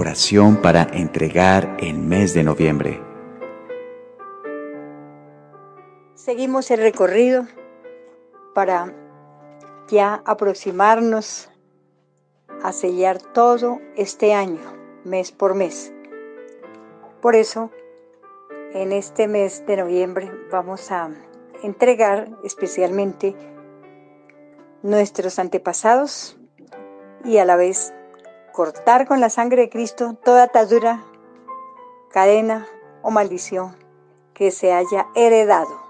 oración para entregar el mes de noviembre. Seguimos el recorrido para ya aproximarnos a sellar todo este año, mes por mes. Por eso, en este mes de noviembre vamos a entregar especialmente nuestros antepasados y a la vez cortar con la sangre de Cristo toda atadura, cadena o maldición que se haya heredado.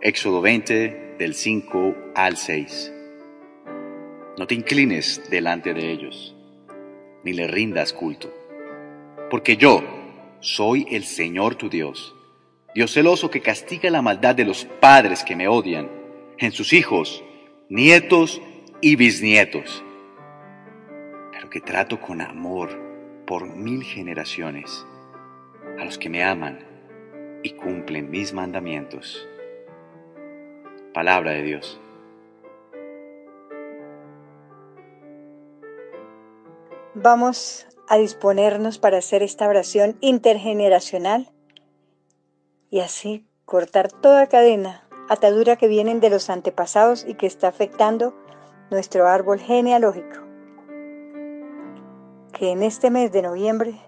Éxodo 20 del 5 al 6. No te inclines delante de ellos, ni le rindas culto, porque yo soy el Señor tu Dios, Dios celoso que castiga la maldad de los padres que me odian en sus hijos, nietos y bisnietos, pero que trato con amor por mil generaciones a los que me aman y cumplen mis mandamientos. Palabra de Dios. Vamos a disponernos para hacer esta oración intergeneracional y así cortar toda cadena, atadura que vienen de los antepasados y que está afectando nuestro árbol genealógico. Que en este mes de noviembre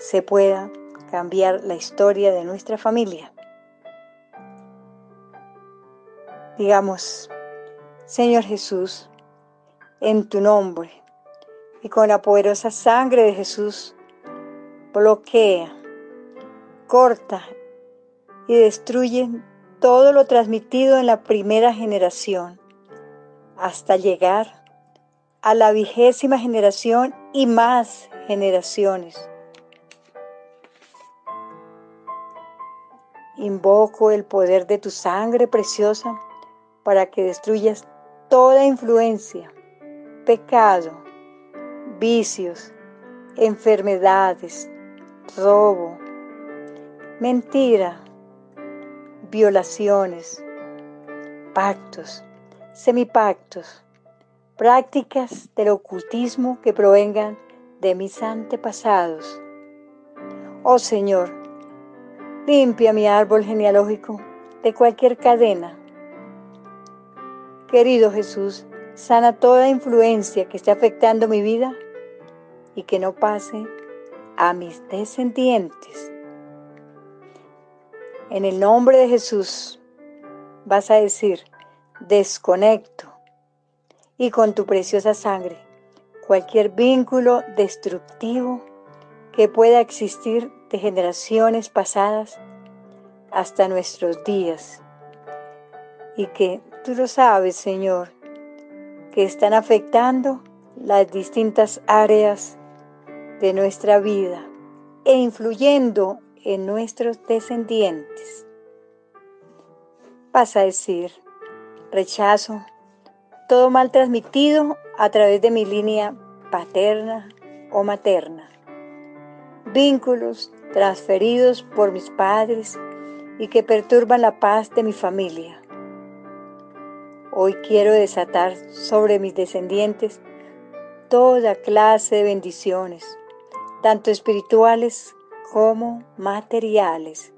se pueda cambiar la historia de nuestra familia. Digamos, Señor Jesús, en tu nombre y con la poderosa sangre de Jesús, bloquea, corta y destruye todo lo transmitido en la primera generación hasta llegar a la vigésima generación y más generaciones. Invoco el poder de tu sangre preciosa para que destruyas toda influencia, pecado, vicios, enfermedades, robo, mentira, violaciones, pactos, semipactos, prácticas del ocultismo que provengan de mis antepasados. Oh Señor, limpia mi árbol genealógico de cualquier cadena Querido Jesús, sana toda influencia que esté afectando mi vida y que no pase a mis descendientes. En el nombre de Jesús vas a decir, desconecto. Y con tu preciosa sangre cualquier vínculo destructivo que pueda existir de generaciones pasadas hasta nuestros días. Y que Tú lo sabes, Señor, que están afectando las distintas áreas de nuestra vida e influyendo en nuestros descendientes. Vas a decir, rechazo todo mal transmitido a través de mi línea paterna o materna, vínculos transferidos por mis padres y que perturban la paz de mi familia Hoy quiero desatar sobre mis descendientes toda clase de bendiciones, tanto espirituales como materiales.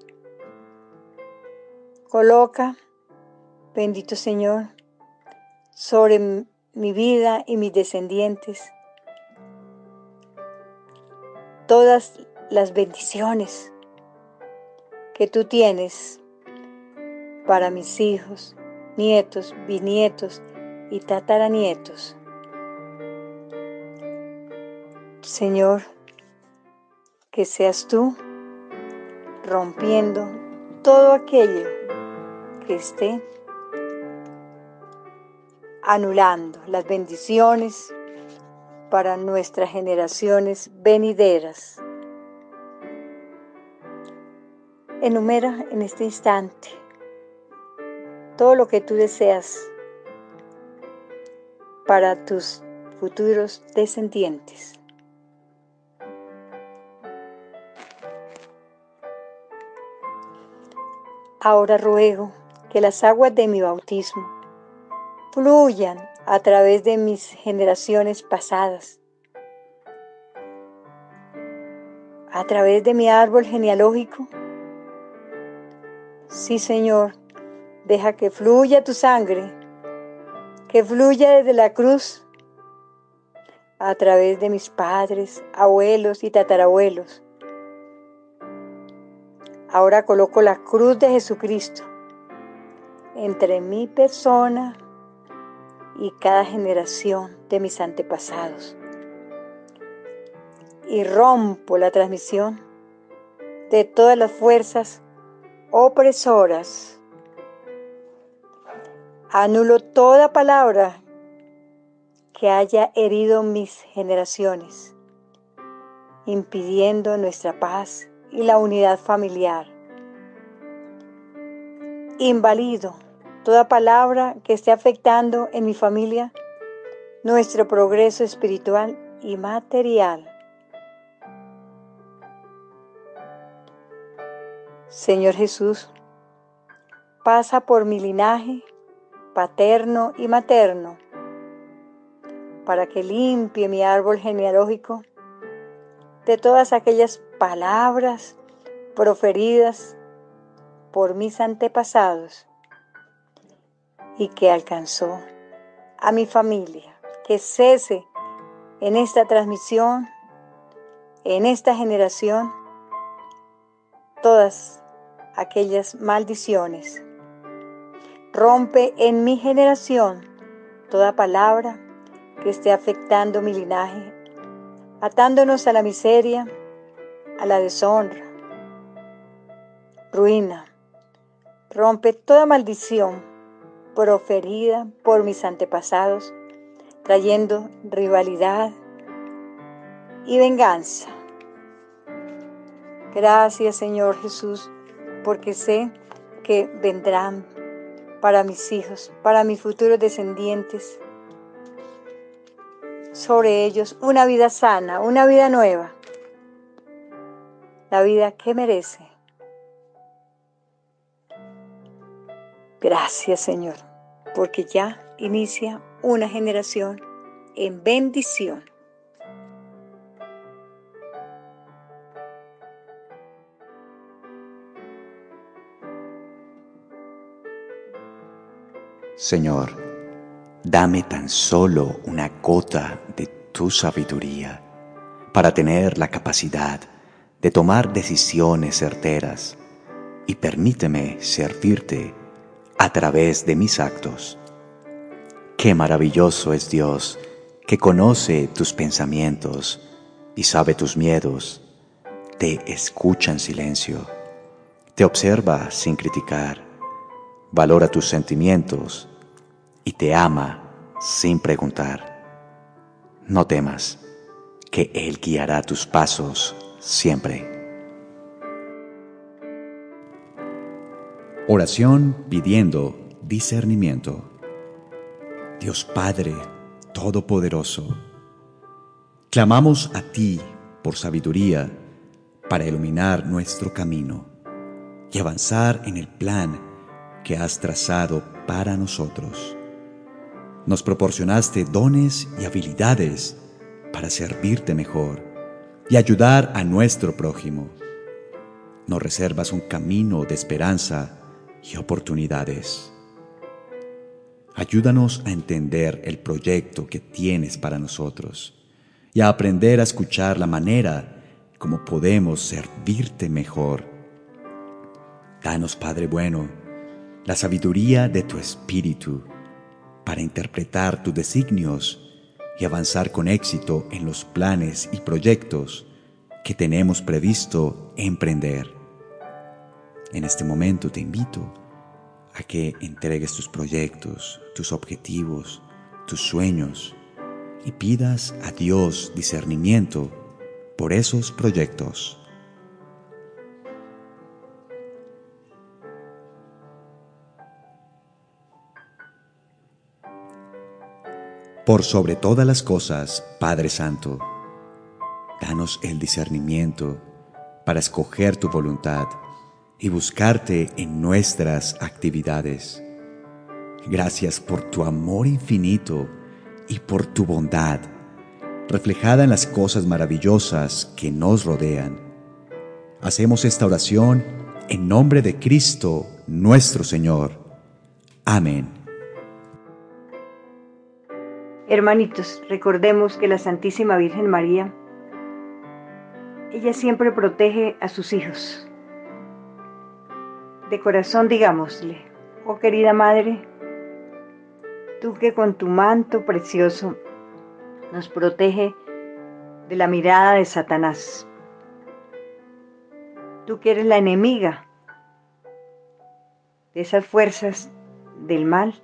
Coloca, bendito Señor, sobre mi vida y mis descendientes todas las bendiciones que tú tienes para mis hijos, nietos, bisnietos y tataranietos. Señor, que seas tú rompiendo todo aquello que esté anulando las bendiciones para nuestras generaciones venideras. Enumera en este instante todo lo que tú deseas para tus futuros descendientes. Ahora ruego que las aguas de mi bautismo fluyan a través de mis generaciones pasadas, a través de mi árbol genealógico. Sí, Señor, deja que fluya tu sangre, que fluya desde la cruz a través de mis padres, abuelos y tatarabuelos. Ahora coloco la cruz de Jesucristo entre mi persona y cada generación de mis antepasados. Y rompo la transmisión de todas las fuerzas opresoras. Anulo toda palabra que haya herido mis generaciones, impidiendo nuestra paz y la unidad familiar. Invalido toda palabra que esté afectando en mi familia nuestro progreso espiritual y material. Señor Jesús, pasa por mi linaje paterno y materno para que limpie mi árbol genealógico de todas aquellas palabras proferidas por mis antepasados y que alcanzó a mi familia. Que cese en esta transmisión, en esta generación, todas aquellas maldiciones. Rompe en mi generación toda palabra que esté afectando mi linaje, atándonos a la miseria, a la deshonra, ruina. Rompe toda maldición proferida por mis antepasados, trayendo rivalidad y venganza. Gracias Señor Jesús, porque sé que vendrán para mis hijos, para mis futuros descendientes, sobre ellos una vida sana, una vida nueva, la vida que merece. Gracias Señor, porque ya inicia una generación en bendición. Señor, dame tan solo una gota de tu sabiduría para tener la capacidad de tomar decisiones certeras y permíteme servirte a través de mis actos. Qué maravilloso es Dios que conoce tus pensamientos y sabe tus miedos, te escucha en silencio, te observa sin criticar, valora tus sentimientos y te ama sin preguntar. No temas, que Él guiará tus pasos siempre. Oración pidiendo discernimiento. Dios Padre Todopoderoso, clamamos a ti por sabiduría para iluminar nuestro camino y avanzar en el plan que has trazado para nosotros. Nos proporcionaste dones y habilidades para servirte mejor y ayudar a nuestro prójimo. Nos reservas un camino de esperanza y oportunidades. Ayúdanos a entender el proyecto que tienes para nosotros y a aprender a escuchar la manera como podemos servirte mejor. Danos, Padre bueno, la sabiduría de tu Espíritu para interpretar tus designios y avanzar con éxito en los planes y proyectos que tenemos previsto emprender. En este momento te invito a que entregues tus proyectos, tus objetivos, tus sueños y pidas a Dios discernimiento por esos proyectos. Por sobre todas las cosas, Padre Santo, danos el discernimiento para escoger tu voluntad y buscarte en nuestras actividades. Gracias por tu amor infinito y por tu bondad, reflejada en las cosas maravillosas que nos rodean. Hacemos esta oración en nombre de Cristo nuestro Señor. Amén. Hermanitos, recordemos que la Santísima Virgen María, ella siempre protege a sus hijos. De corazón digámosle, oh querida Madre, tú que con tu manto precioso nos protege de la mirada de Satanás. Tú que eres la enemiga de esas fuerzas del mal.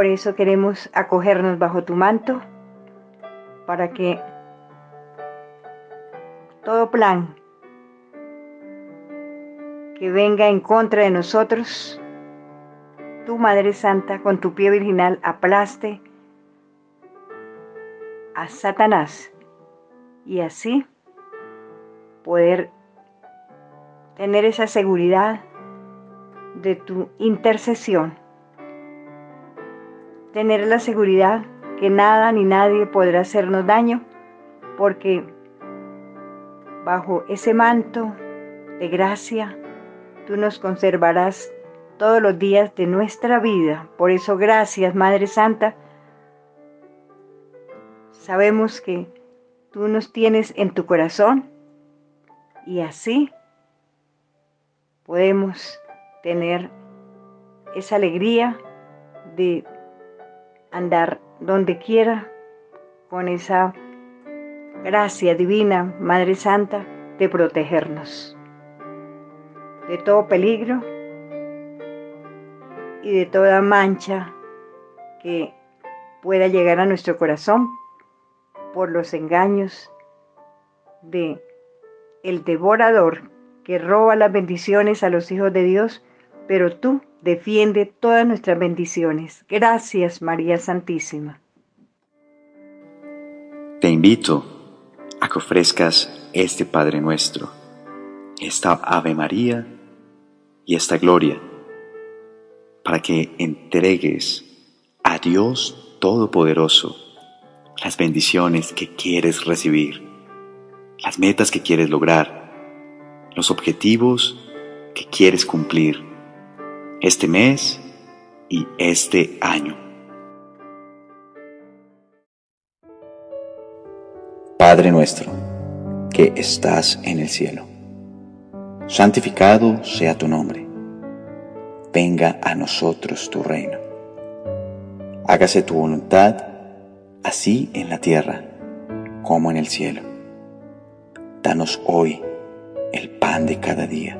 Por eso queremos acogernos bajo tu manto para que todo plan que venga en contra de nosotros, tu Madre Santa, con tu pie virginal, aplaste a Satanás y así poder tener esa seguridad de tu intercesión, tener la seguridad que nada ni nadie podrá hacernos daño, porque bajo ese manto de gracia, tú nos conservarás todos los días de nuestra vida. Por eso, gracias, Madre Santa. Sabemos que tú nos tienes en tu corazón y así podemos tener esa alegría de andar donde quiera con esa gracia divina, Madre Santa, de protegernos de todo peligro y de toda mancha que pueda llegar a nuestro corazón por los engaños de el devorador que roba las bendiciones a los hijos de Dios, pero tú defiende todas nuestras bendiciones. Gracias, María Santísima. Te invito a que ofrezcas este Padre nuestro, esta Ave María, y esta gloria, para que entregues a Dios Todopoderoso las bendiciones que quieres recibir, las metas que quieres lograr, los objetivos que quieres cumplir este mes y este año. Padre nuestro, que estás en el cielo santificado sea tu nombre. Venga a nosotros tu reino. Hágase tu voluntad, así en la tierra como en el cielo. Danos hoy el pan de cada día.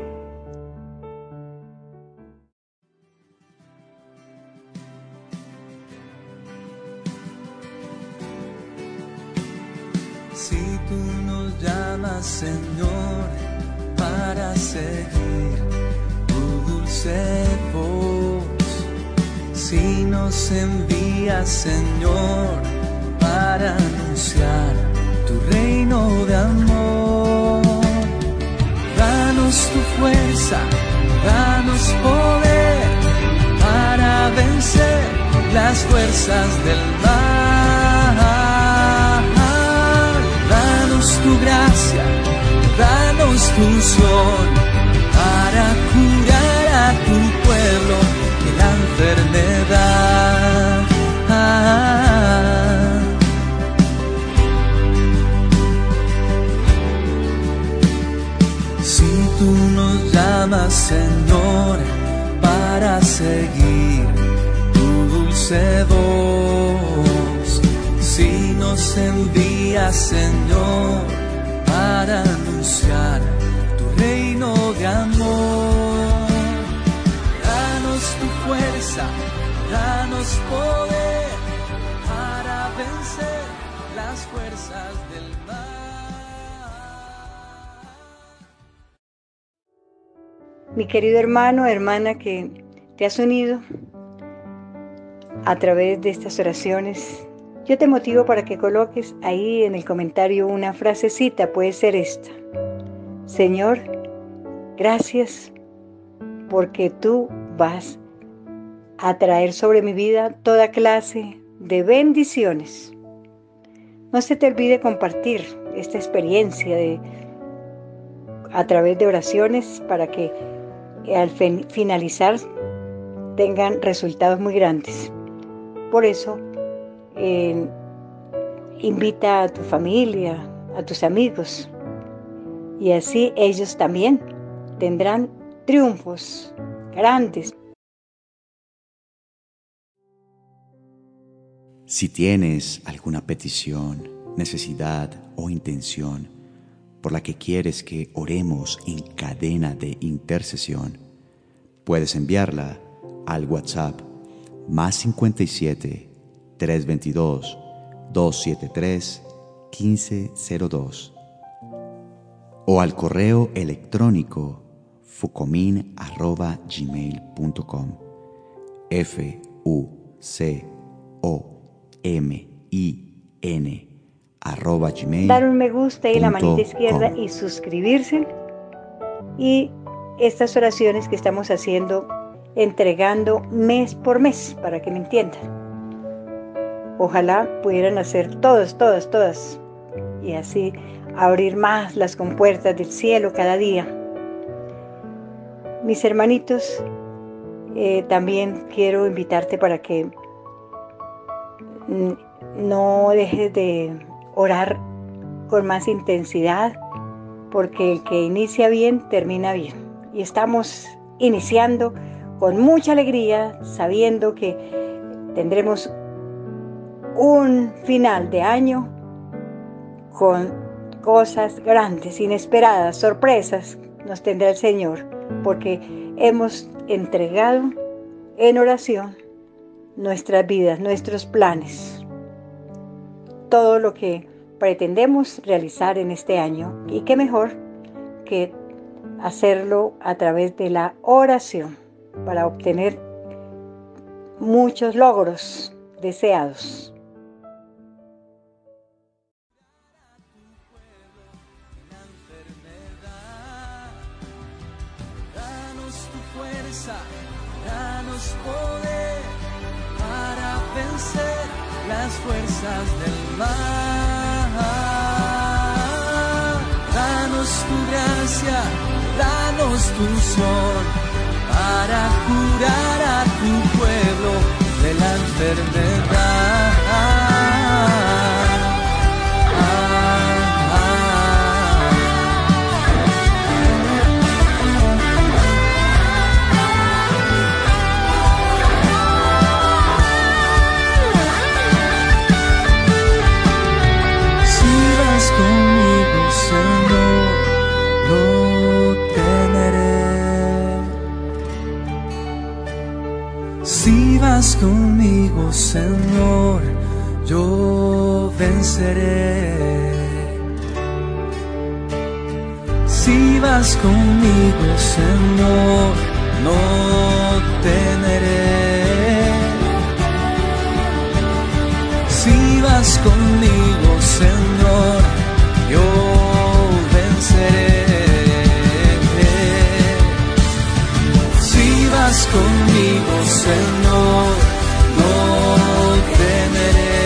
Si tú nos llamas, Señor, para seguir tu dulce voz, si nos envías, Señor, para anunciar tu reino de amor. Danos tu fuerza, danos poder para vencer las fuerzas del mal. tu gracia, danos tu unción para curar a tu pueblo de la enfermedad. Si tú nos llamas, Señor, para seguir tu dulce voz, si nos envías Señor, para anunciar tu reino de amor. Danos tu fuerza, danos poder para vencer las fuerzas del Mi querido hermano, hermana que te has unido a través de estas oraciones, yo te motivo para que coloques ahí en el comentario una frasecita, puede ser esta. Señor, gracias porque tú vas a traer sobre mi vida toda clase de bendiciones. No se te olvide compartir esta experiencia a través de oraciones para que al finalizar tengan resultados muy grandes. Por eso, invita a tu familia, a tus amigos, y así ellos también tendrán triunfos grandes. Si tienes alguna petición, necesidad o intención, por la que quieres que oremos en cadena de intercesión, puedes enviarla al WhatsApp más 57 322 273 1502 o al correo electrónico fucomin.gmail.com F U C O M I N dar un me gusta y la manita izquierda y suscribirse. Y estas oraciones que estamos haciendo, entregando mes por mes, para que me entiendan. Ojalá pudieran hacer todas, todas, todas. Y así abrir más las compuertas del cielo cada día. Mis hermanitos, eh, también quiero invitarte para que no dejes de orar con más intensidad, porque el que inicia bien, termina bien. Y estamos iniciando con mucha alegría, sabiendo que tendremos un final de año con cosas grandes, inesperadas, sorpresas nos tendrá el Señor, porque hemos entregado en oración nuestras vidas, nuestros planes todo lo que pretendemos realizar en este año. Y qué mejor que hacerlo a través de la oración para obtener muchos logros deseados. Vas conmigo, Señor, yo venceré. Si vas conmigo, Señor, no temeré.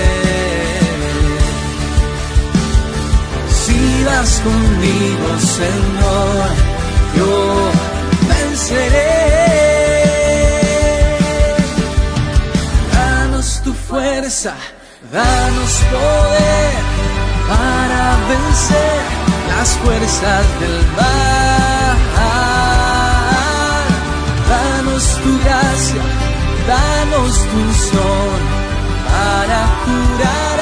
Si vas conmigo, Señor, Danos poder para vencer las fuerzas del mal. Danos tu gracia, danos tu sol para curar.